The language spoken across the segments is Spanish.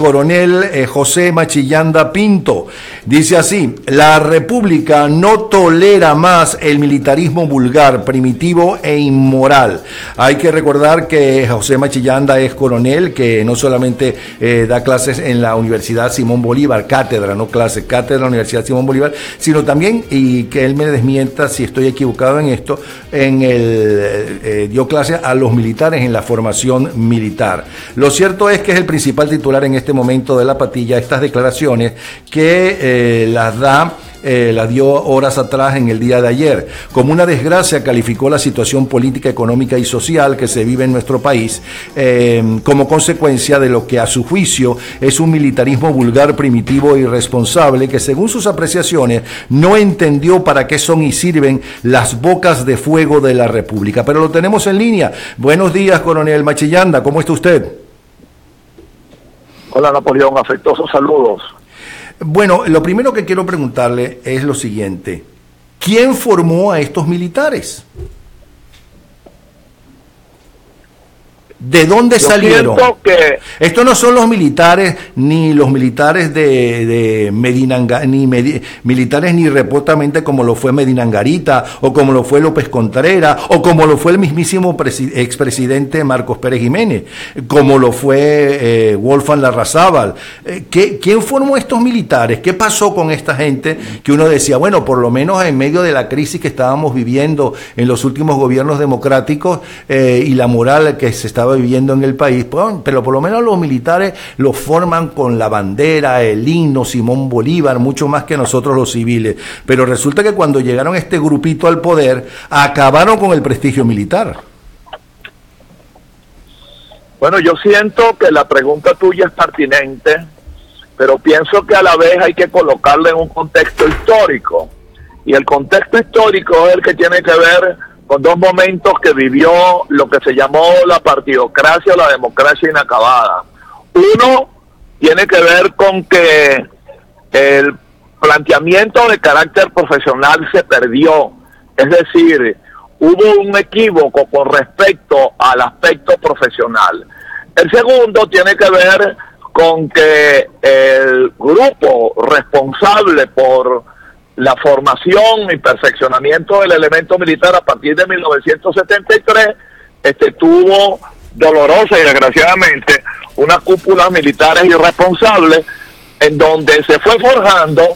coronel eh, José Machillanda Pinto. Dice así, la República no tolera más el militarismo vulgar, primitivo e inmoral. Hay que recordar que José Machillanda es coronel, que no solamente eh, da clases en la Universidad Simón Bolívar, cátedra, no clase, cátedra de la Universidad Simón Bolívar, sino también, y que él me desmienta si estoy equivocado en esto, en el, eh, dio clase a los militares en la formación militar. Lo cierto es que es el principal titular en este este momento de la patilla estas declaraciones que eh, las da eh, las dio horas atrás en el día de ayer. Como una desgracia calificó la situación política, económica y social que se vive en nuestro país eh, como consecuencia de lo que a su juicio es un militarismo vulgar, primitivo e irresponsable que según sus apreciaciones no entendió para qué son y sirven las bocas de fuego de la República. Pero lo tenemos en línea. Buenos días, coronel Machillanda, ¿cómo está usted? Hola Napoleón, afectuosos saludos. Bueno, lo primero que quiero preguntarle es lo siguiente. ¿Quién formó a estos militares? ¿De dónde salieron? Que... Estos no son los militares, ni los militares de, de Medinanga, ni militares ni repotamente como lo fue Medinangarita, o como lo fue López Contreras, o como lo fue el mismísimo expresidente Marcos Pérez Jiménez, como lo fue eh, Wolfgang Larrazábal. Eh, ¿Quién formó estos militares? ¿Qué pasó con esta gente que uno decía, bueno, por lo menos en medio de la crisis que estábamos viviendo en los últimos gobiernos democráticos eh, y la moral que se estaba viviendo en el país, pero por lo menos los militares lo forman con la bandera, el himno, Simón Bolívar, mucho más que nosotros los civiles. Pero resulta que cuando llegaron este grupito al poder, acabaron con el prestigio militar. Bueno, yo siento que la pregunta tuya es pertinente, pero pienso que a la vez hay que colocarla en un contexto histórico. Y el contexto histórico es el que tiene que ver con dos momentos que vivió lo que se llamó la partidocracia o la democracia inacabada. Uno tiene que ver con que el planteamiento de carácter profesional se perdió, es decir, hubo un equívoco con respecto al aspecto profesional. El segundo tiene que ver con que el grupo responsable por la formación y perfeccionamiento del elemento militar a partir de 1973 este, tuvo dolorosa y desgraciadamente una cúpula militares irresponsables en donde se fue forjando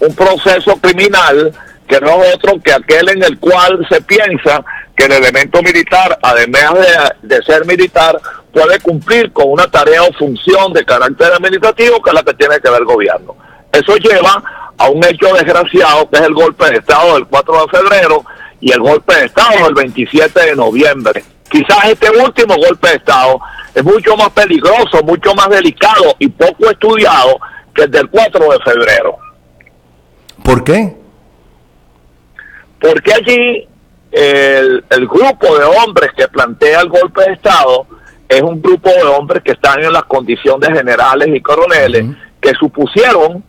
un proceso criminal que no es otro que aquel en el cual se piensa que el elemento militar, además de, de, ser militar, puede cumplir con una tarea o función de carácter administrativo que es la que tiene que ver el gobierno. Eso lleva a un hecho desgraciado que es el golpe de Estado del 4 de febrero y el golpe de Estado del 27 de noviembre. Quizás este último golpe de Estado es mucho más peligroso, mucho más delicado y poco estudiado que el del 4 de febrero. ¿Por qué? Porque allí el, grupo de hombres que plantea el golpe de Estado es un grupo de hombres que están en las condiciones generales y coroneles que supusieron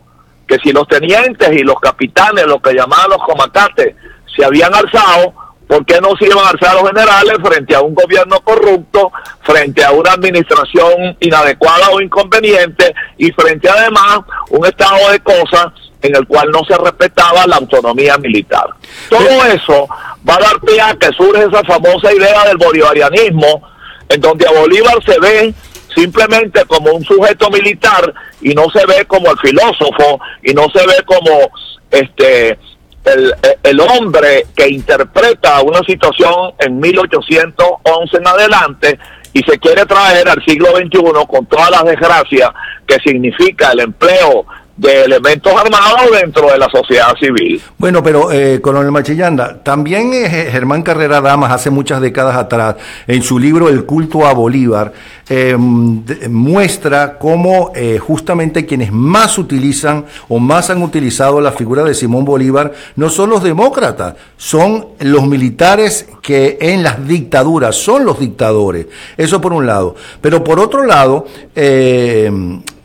que si los tenientes y los capitanes, lo que llamaban los comandantes, se habían alzado, ¿por qué no se iban a alzar los generales frente a un gobierno corrupto, frente a una administración inadecuada o inconveniente y frente además un estado de cosas en el cual no se respetaba la autonomía militar? Todo eso va a dar pie a que surge esa famosa idea del bolivarianismo, en donde a Bolívar se ve simplemente como un sujeto militar y no se ve como el filósofo y no se ve como este el, el, hombre que interpreta una situación en 1811 en adelante y se quiere traer al siglo XXI con todas las desgracias que significa el empleo de elementos armados dentro de la sociedad civil. Bueno, pero eh, coronel Machillanda, también eh, Germán Carrera Damas hace muchas décadas atrás, en su libro El culto a Bolívar, eh, muestra cómo eh, justamente quienes más utilizan o más han utilizado la figura de Simón Bolívar no son los demócratas, son los militares que en las dictaduras son los dictadores. Eso por un lado. Pero por otro lado,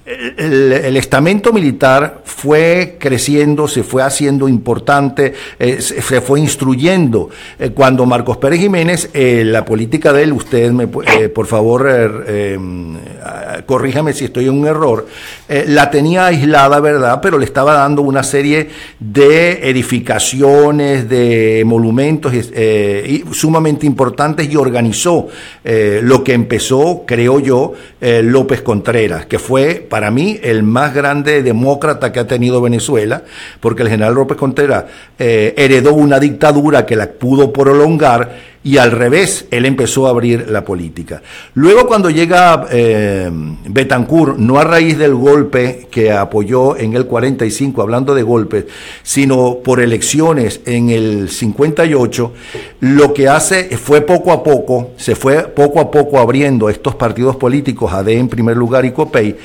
el, estamento militar fue creciendo, se fue haciendo importante, eh, se, fue instruyendo. Eh, cuando Marcos Pérez Jiménez, eh, la política de él, usted me, por favor, corríjame si estoy en un error, la tenía aislada, ¿verdad? Pero le estaba dando una serie de edificaciones, de monumentos sumamente importantes y organizó lo que empezó, creo yo, López Contreras, que fue para mí el más grande demócrata que ha tenido Venezuela, porque el general López Contreras eh, heredó una dictadura que la pudo prolongar y al revés, él empezó a abrir la política. Luego cuando llega eh, Betancourt, no a raíz del golpe que apoyó en el 45, hablando de golpes, sino por elecciones en el 58, lo que hace fue poco a poco, se fue poco a poco abriendo estos partidos políticos, AD en primer lugar y COPEI,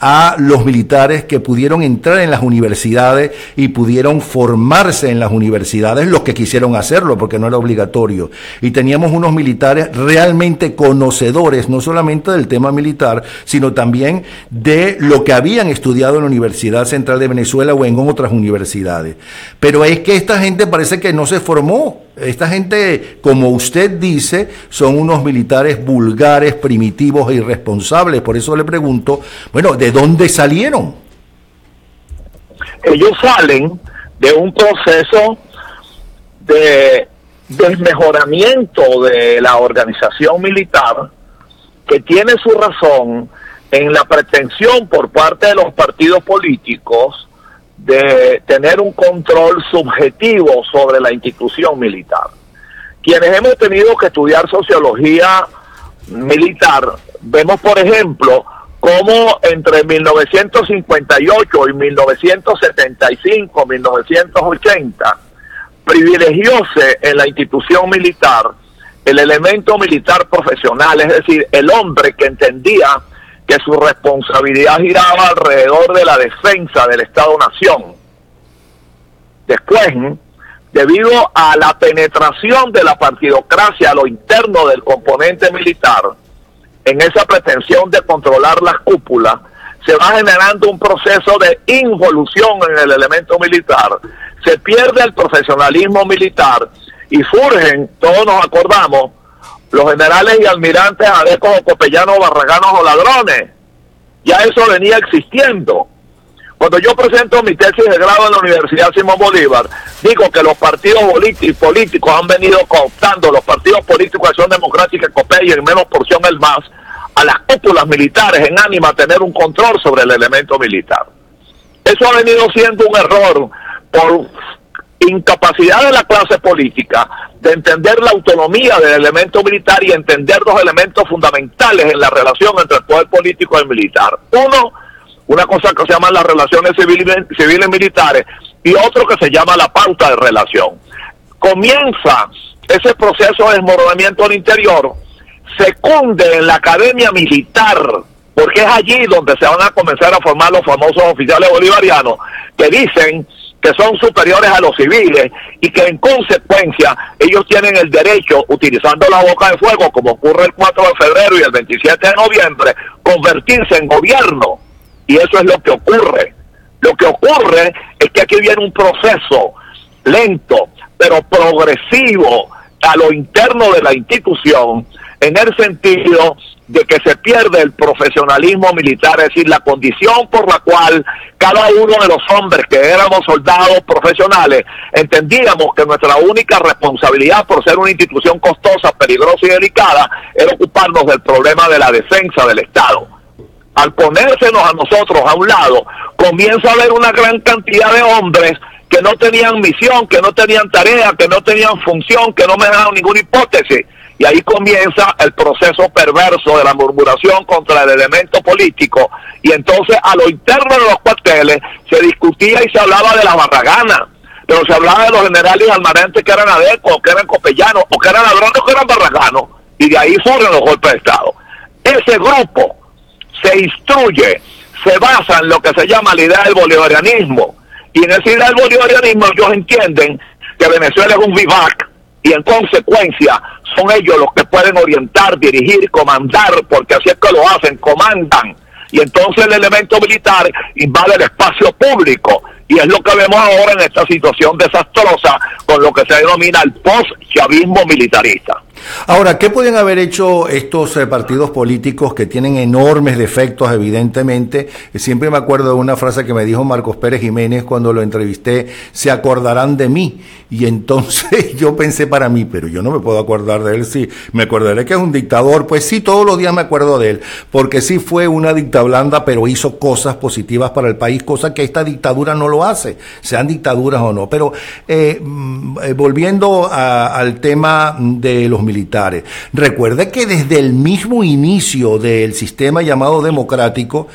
a los militares que pudieron entrar en las universidades y pudieron formarse en las universidades, los que quisieron hacerlo, porque no era obligatorio. Y teníamos unos militares realmente conocedores, no solamente del tema militar, sino también de lo que habían estudiado en la Universidad Central de Venezuela o en otras universidades. Pero es que esta gente parece que no se formó esta gente, como usted dice, son unos militares vulgares, primitivos e irresponsables. Por eso le pregunto, bueno, ¿de dónde salieron? Ellos salen de un proceso de desmejoramiento de la organización militar que tiene su razón en la pretensión por parte de los partidos políticos de tener un control subjetivo sobre la institución militar. Quienes hemos tenido que estudiar sociología militar, vemos por ejemplo cómo entre 1958 y 1975, 1980, privilegióse en la institución militar el elemento militar profesional, es decir, el hombre que entendía que su responsabilidad giraba alrededor de la defensa del Estado-Nación. Después, debido a la penetración de la partidocracia a lo interno del componente militar, en esa pretensión de controlar las cúpulas, se va generando un proceso de involución en el elemento militar, se pierde el profesionalismo militar y surgen, todos nos acordamos, los generales y almirantes adecos o copellanos, barraganos o ladrones. Ya eso venía existiendo. Cuando yo presento mi tesis de grado en la Universidad Simón Bolívar, digo que los partidos políticos han venido cooptando, los partidos políticos de Acción Democrática, y en menos porción el MAS, a las cúpulas militares en ánima a tener un control sobre el elemento militar. Eso ha venido siendo un error por incapacidad de la clase política de entender la autonomía del elemento militar y entender dos elementos fundamentales en la relación entre el poder político y el militar. Uno, una cosa que se llama las relaciones civiles, civiles militares y otro que se llama la pauta de relación. Comienza ese proceso de desmoronamiento al interior, se cunde en la academia militar, porque es allí donde se van a comenzar a formar los famosos oficiales bolivarianos que dicen que son superiores a los civiles y que en consecuencia ellos tienen el derecho, utilizando la boca de fuego, como ocurre el 4 de febrero y el 27 de noviembre, convertirse en gobierno. Y eso es lo que ocurre. Lo que ocurre es que aquí viene un proceso lento, pero progresivo a lo interno de la institución, en el sentido de que se pierde el profesionalismo militar, es decir, la condición por la cual cada uno de los hombres que éramos soldados profesionales entendíamos que nuestra única responsabilidad por ser una institución costosa, peligrosa y delicada era ocuparnos del problema de la defensa del Estado. Al ponérsenos a nosotros a un lado, comienza a haber una gran cantidad de hombres que no tenían misión, que no tenían tarea, que no tenían función, que no me daban ninguna hipótesis y ahí comienza el proceso perverso de la murmuración contra el elemento político. Y entonces a lo interno de los cuarteles se discutía y se hablaba de la barragana, pero se hablaba de los generales almarantes que eran adecos, que eran copellanos, o que eran ladrones, o que eran barraganos. Y de ahí surgen los golpes de Estado. Ese grupo se instruye, se basa en lo que se llama la idea del bolivarianismo. Y en esa idea del bolivarianismo ellos entienden que Venezuela es un vivac y en consecuencia son ellos los que pueden orientar, dirigir, comandar, porque así es que lo hacen, comandan y entonces el elemento militar invade el espacio público. Y es lo que vemos ahora en esta situación desastrosa con lo que se denomina el post-chavismo militarista. Ahora, ¿qué pueden haber hecho estos eh, partidos políticos que tienen enormes defectos, evidentemente? Siempre me acuerdo de una frase que me dijo Marcos Pérez Jiménez cuando lo entrevisté, se acordarán de mí. Y entonces yo pensé para mí, pero yo no me puedo acordar de él, sí, me acordaré que es un dictador, pues sí, todos los días me acuerdo de él, porque sí fue una dicta blanda, pero hizo cosas positivas para el país, cosa que esta dictadura no lo hace, sean dictaduras o no. Pero eh, mm, eh, volviendo al tema de los militares. Recuerde que desde el mismo inicio del sistema llamado democrático,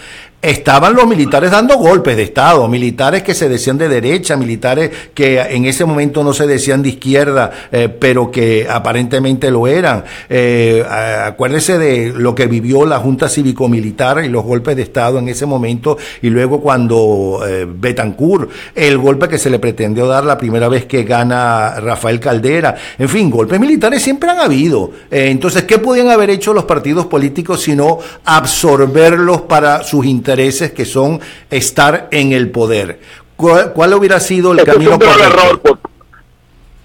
estaban los militares dando golpes de Estado, militares que se decían de derecha, militares que en ese momento no se decían de izquierda, eh, pero que aparentemente lo eran. Eh, acuérdese de lo que vivió la Junta Cívico-Militar y los golpes de Estado en ese momento, y luego cuando eh, Betancourt, el golpe que se le pretendió dar la primera vez que gana Rafael Caldera. En fin, golpes militares siempre han habido. Eh, entonces, ¿qué podían haber hecho los partidos políticos sino absorberlos para sus intereses? Intereses que son estar en el poder. ¿Cuál, hubiera sido el camino es Error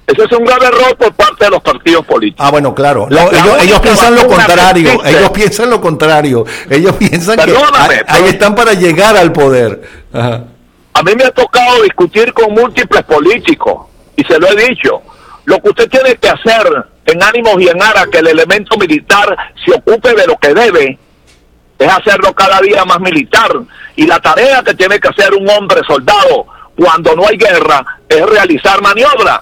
ese es un grave error por parte de los partidos políticos. Ah, bueno, claro. ellos, piensan lo contrario. Ellos piensan lo contrario. Ellos piensan que ahí, están para llegar al poder. A mí me ha tocado discutir con múltiples políticos y se lo he dicho. Lo que usted tiene que hacer en ánimos y en ara que el elemento militar se ocupe de lo que debe es hacerlo cada día más militar. Y la tarea que tiene que hacer un hombre soldado cuando no hay guerra es realizar maniobras.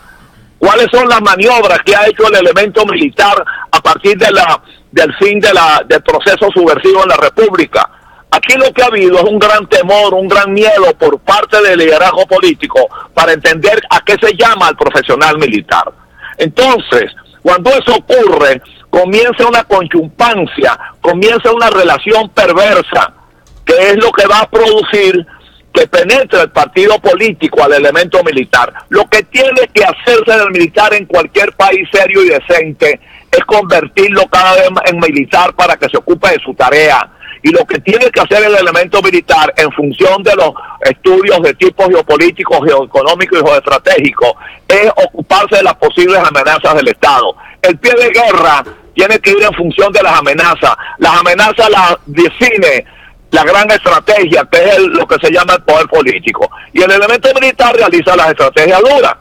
¿Cuáles son las maniobras que ha hecho el elemento militar a partir de la, del fin de la, del proceso subversivo en la República? Aquí lo que ha habido es un gran temor, un gran miedo por parte del liderazgo político para entender a qué se llama el profesional militar. Entonces, cuando eso ocurre, comienza una conchumpancia, comienza una relación perversa, que es lo que va a producir que penetre el partido político al elemento militar. Lo que tiene que hacerse del militar en cualquier país serio y decente es convertirlo cada vez en militar para que se ocupe de su tarea. Y lo que tiene que hacer el elemento militar en función de los estudios de tipo geopolítico, geoeconómico y geoestratégico es ocuparse de las posibles amenazas del Estado. El pie de guerra tiene que ir en función de las amenazas. Las amenazas las define la gran estrategia, que es lo que se llama el poder político. Y el elemento militar realiza las estrategias duras.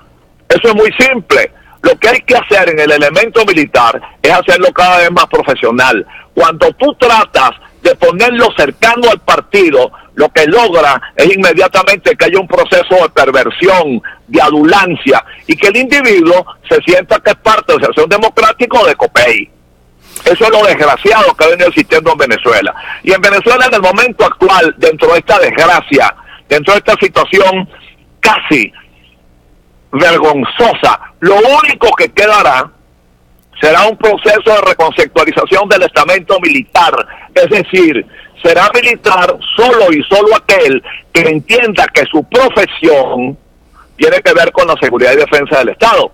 Eso es muy simple. Lo que hay que hacer en el elemento militar es hacerlo cada vez más profesional. Cuando tú tratas de ponerlo cercano al partido, lo que logra es inmediatamente que haya un proceso de perversión, de adulancia, y que el individuo se sienta que es parte del sistema democrático de COPEI. Eso es lo desgraciado que ha venido existiendo en Venezuela. Y en Venezuela, en el momento actual, dentro de esta desgracia, dentro de esta situación casi vergonzosa, lo único que quedará será un proceso de reconceptualización del estamento militar. Es decir, será militar solo y solo aquel que entienda que su profesión tiene que ver con la seguridad y defensa del Estado.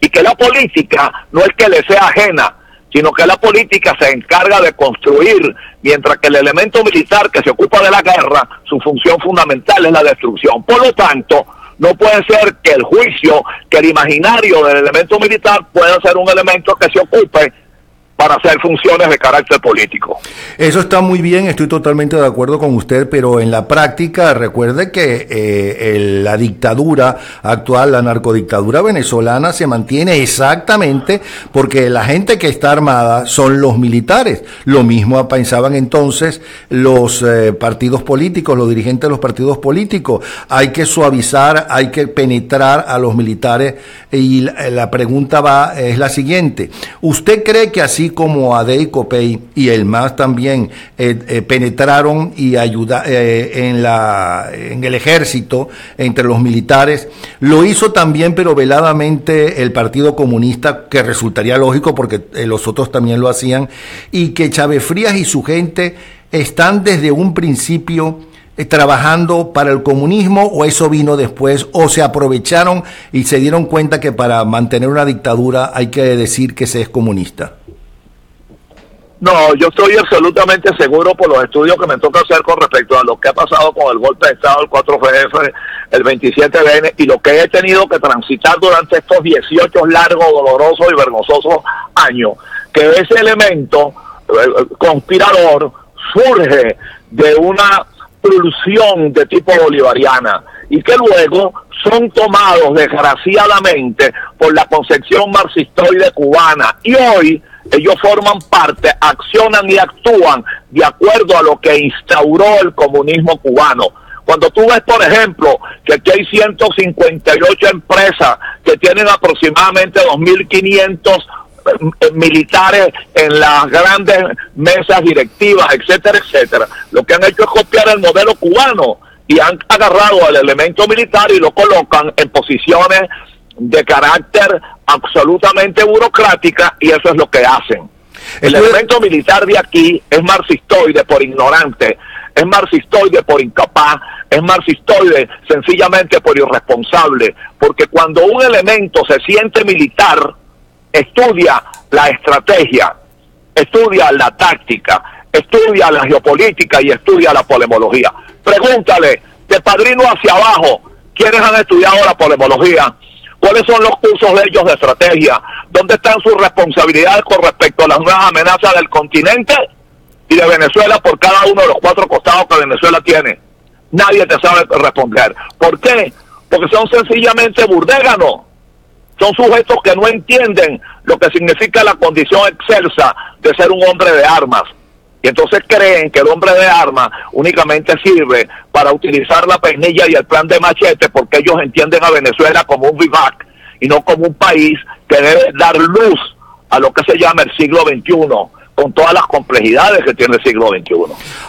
Y que la política no es que le sea ajena, sino que la política se encarga de construir, mientras que el elemento militar que se ocupa de la guerra, su función fundamental es la destrucción. Por lo tanto, no puede ser que el juicio, que el imaginario del elemento militar pueda ser un elemento que se ocupe para hacer funciones de carácter político. Eso está muy bien, estoy totalmente de acuerdo con usted, pero en la práctica recuerde que eh, la dictadura actual, la narcodictadura venezolana se mantiene exactamente porque la gente que está armada son los militares. Lo mismo pensaban entonces los eh, partidos políticos, los dirigentes de los partidos políticos. Hay que suavizar, hay que penetrar a los militares y la, la pregunta va es la siguiente. ¿Usted cree que así como Ade y y el MAS también eh, eh, penetraron y ayudaron eh, en, la, en el ejército, entre los militares. Lo hizo también, pero veladamente, el Partido Comunista, que resultaría lógico porque los otros también lo hacían, y que Chávez Frías y su gente están desde un principio trabajando para el comunismo o eso vino después o se aprovecharon y se dieron cuenta que para mantener una dictadura hay que decir que se es comunista. No, yo estoy absolutamente seguro por los estudios que me toca hacer con respecto a lo que ha pasado con el golpe de Estado, el 4FF, el 27BN y lo que he tenido que transitar durante estos 18 largos, dolorosos y vergonzosos años, que ese elemento eh, conspirador surge de una pulsión de tipo bolivariana y que luego son tomados desgraciadamente por la concepción marxistoide cubana. Y hoy ellos forman parte, accionan y actúan de acuerdo a lo que instauró el comunismo cubano. Cuando tú ves, por ejemplo, que aquí hay 158 empresas que tienen aproximadamente 2.500 eh, militares en las grandes mesas directivas, etcétera, etcétera. Lo que han hecho es copiar el modelo cubano y han agarrado al elemento militar y lo colocan en posiciones de carácter absolutamente burocrática y eso es lo que hacen. El elemento militar de aquí es marxistoide por ignorante, es marxistoide por incapaz, es marxistoide sencillamente por irresponsable, porque cuando un elemento se siente militar, estudia la estrategia, estudia la táctica, estudia la geopolítica y estudia la polemología. Pregúntale, de padrino hacia abajo, ¿quiénes han estudiado la polemología? ¿Cuáles son los cursos de ellos de estrategia? ¿Dónde están sus responsabilidades con respecto a las nuevas amenazas del continente y de Venezuela por cada uno de los cuatro costados que Venezuela tiene? Nadie te sabe responder. ¿Por qué? Porque son sencillamente burdéganos. Son sujetos que no entienden lo que significa la condición excelsa de ser un hombre de armas. Y entonces creen que el hombre de armas únicamente sirve para utilizar la peinilla y el plan de machete porque ellos entienden a Venezuela como un vivac y no como un país que debe dar luz a lo que se llama el siglo XXI con todas las complejidades que tiene el siglo XXI.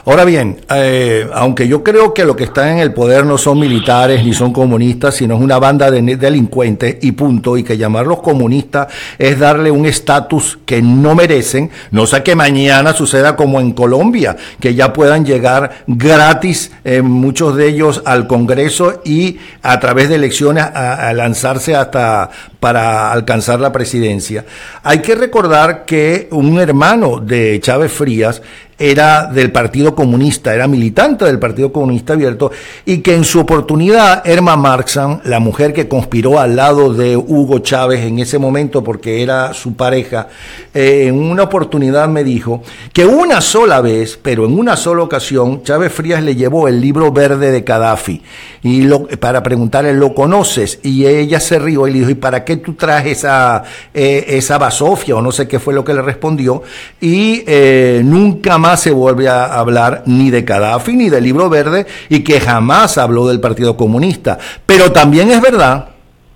Ahora bien, eh, aunque yo creo que lo que están en el poder no son militares ni son comunistas, sino es una banda de delincuentes y punto, y que llamarlos comunistas es darle un estatus que no merecen, no sé que mañana suceda como en Colombia, que ya puedan llegar gratis eh, muchos de ellos al Congreso y a través de elecciones a lanzarse hasta para alcanzar la presidencia. Hay que recordar que un hermano de Chávez Frías era del Partido Comunista, era militante del Partido Comunista Abierto, y que en su oportunidad, Erma Marxan, la mujer que conspiró al lado de Hugo Chávez en ese momento porque era su pareja, eh, en una oportunidad me dijo que una sola vez, pero en una sola ocasión, Chávez Frías le llevó el libro verde de Gaddafi y lo, para preguntarle, ¿lo conoces? Y ella se rió y le dijo, ¿y para qué tú traes esa, eh, esa basofia? O no sé qué fue lo que le respondió. Y eh, nunca más se vuelve a hablar ni de Gaddafi ni del libro verde y que jamás habló del Partido Comunista. Pero también es verdad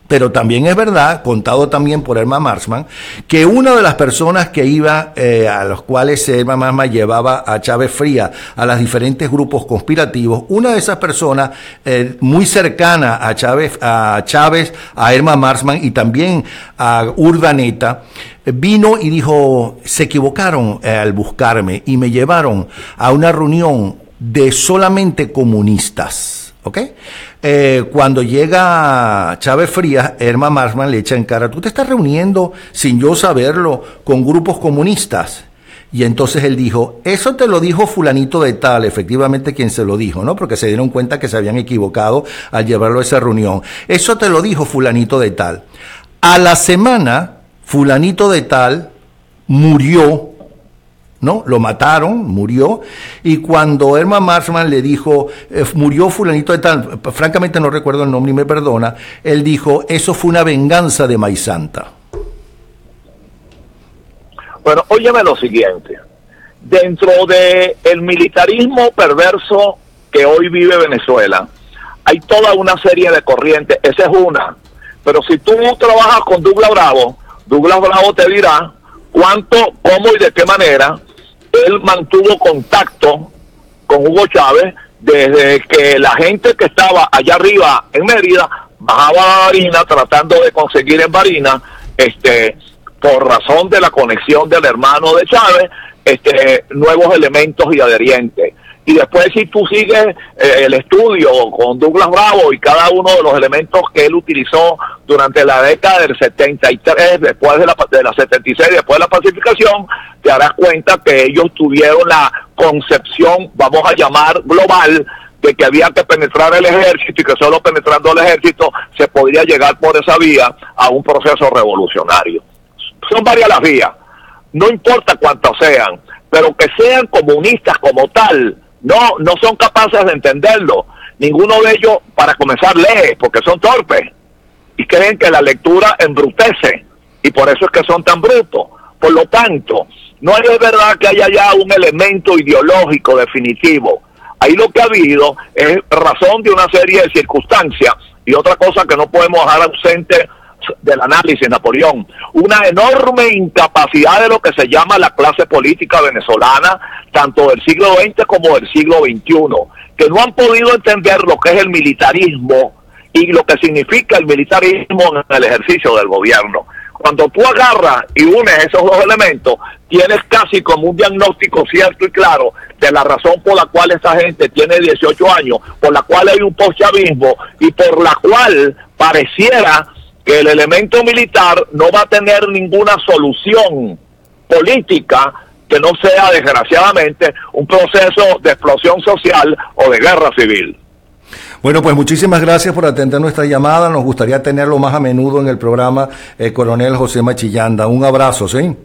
pero también es verdad, contado también por Elma Marsman, que una de las personas que iba, eh, a los cuales Elma Marsman llevaba a Chávez Fría, a los diferentes grupos conspirativos, una de esas personas eh, muy cercana a Chávez, a Chávez, a Elma Marsman y también a Urdaneta, vino y dijo, se equivocaron eh, al buscarme y me llevaron a una reunión de solamente comunistas. ¿Ok? Eh, cuando llega Chávez Frías, Herma Marsman le echa en cara, tú te estás reuniendo sin yo saberlo con grupos comunistas. Y entonces él dijo, eso te lo dijo fulanito de tal, efectivamente quien se lo dijo, ¿no? Porque se dieron cuenta que se habían equivocado al llevarlo a esa reunión. Eso te lo dijo fulanito de tal. A la semana, fulanito de tal murió, ¿no? Lo mataron, murió, y cuando Herman Marsman le dijo, eh, murió fulanito de tal, francamente no recuerdo el nombre y me perdona, él dijo, eso fue una venganza de Maizanta. Bueno, óyeme lo siguiente, dentro de el militarismo perverso que hoy vive Venezuela, hay toda una serie de corrientes, esa es una, pero si tú trabajas con Douglas Bravo, Douglas Bravo te dirá cuánto, cómo y de qué manera él mantuvo contacto con Hugo Chávez desde que la gente que estaba allá arriba en Mérida bajaba a Barina tratando de conseguir en Barina, este, por razón de la conexión del hermano de Chávez, este, nuevos elementos y adherientes. Y después si tú sigues eh, el estudio con Douglas Bravo y cada uno de los elementos que él utilizó durante la década del 73, después de la, de la 76, después de la pacificación, te darás cuenta que ellos tuvieron la concepción, vamos a llamar global, de que había que penetrar el ejército y que solo penetrando el ejército se podría llegar por esa vía a un proceso revolucionario. Son varias las vías, no importa cuántas sean, pero que sean comunistas como tal, no, no son capaces de entenderlo. Ninguno de ellos, para comenzar, lee, porque son torpes y creen que la lectura embrutece y por eso es que son tan brutos. Por lo tanto, no es verdad que haya ya un elemento ideológico definitivo. Ahí lo que ha habido es razón de una serie de circunstancias y otra cosa que no podemos dejar ausente del análisis, Napoleón, una enorme incapacidad de lo que se llama la clase política venezolana, tanto del siglo XX como del siglo XXI, que no han podido entender lo que es el militarismo y lo que significa el militarismo en el ejercicio del gobierno. Cuando tú agarras y unes esos dos elementos, tienes casi como un diagnóstico cierto y claro de la razón por la cual esta gente tiene 18 años, por la cual hay un postchavismo y por la cual pareciera que el elemento militar no va a tener ninguna solución política que no sea desgraciadamente un proceso de explosión social o de guerra civil. Bueno, pues muchísimas gracias por atender nuestra llamada. Nos gustaría tenerlo más a menudo en el programa, eh, coronel José Machillanda. Un abrazo, ¿sí?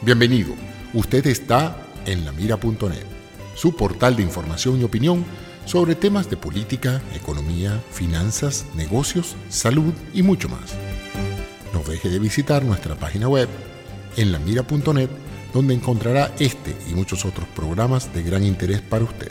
Bienvenido. Usted está en lamira.net, su portal de información y opinión sobre temas de política, economía, finanzas, negocios, salud y mucho más. No deje de visitar nuestra página web en lamira.net donde encontrará este y muchos otros programas de gran interés para usted.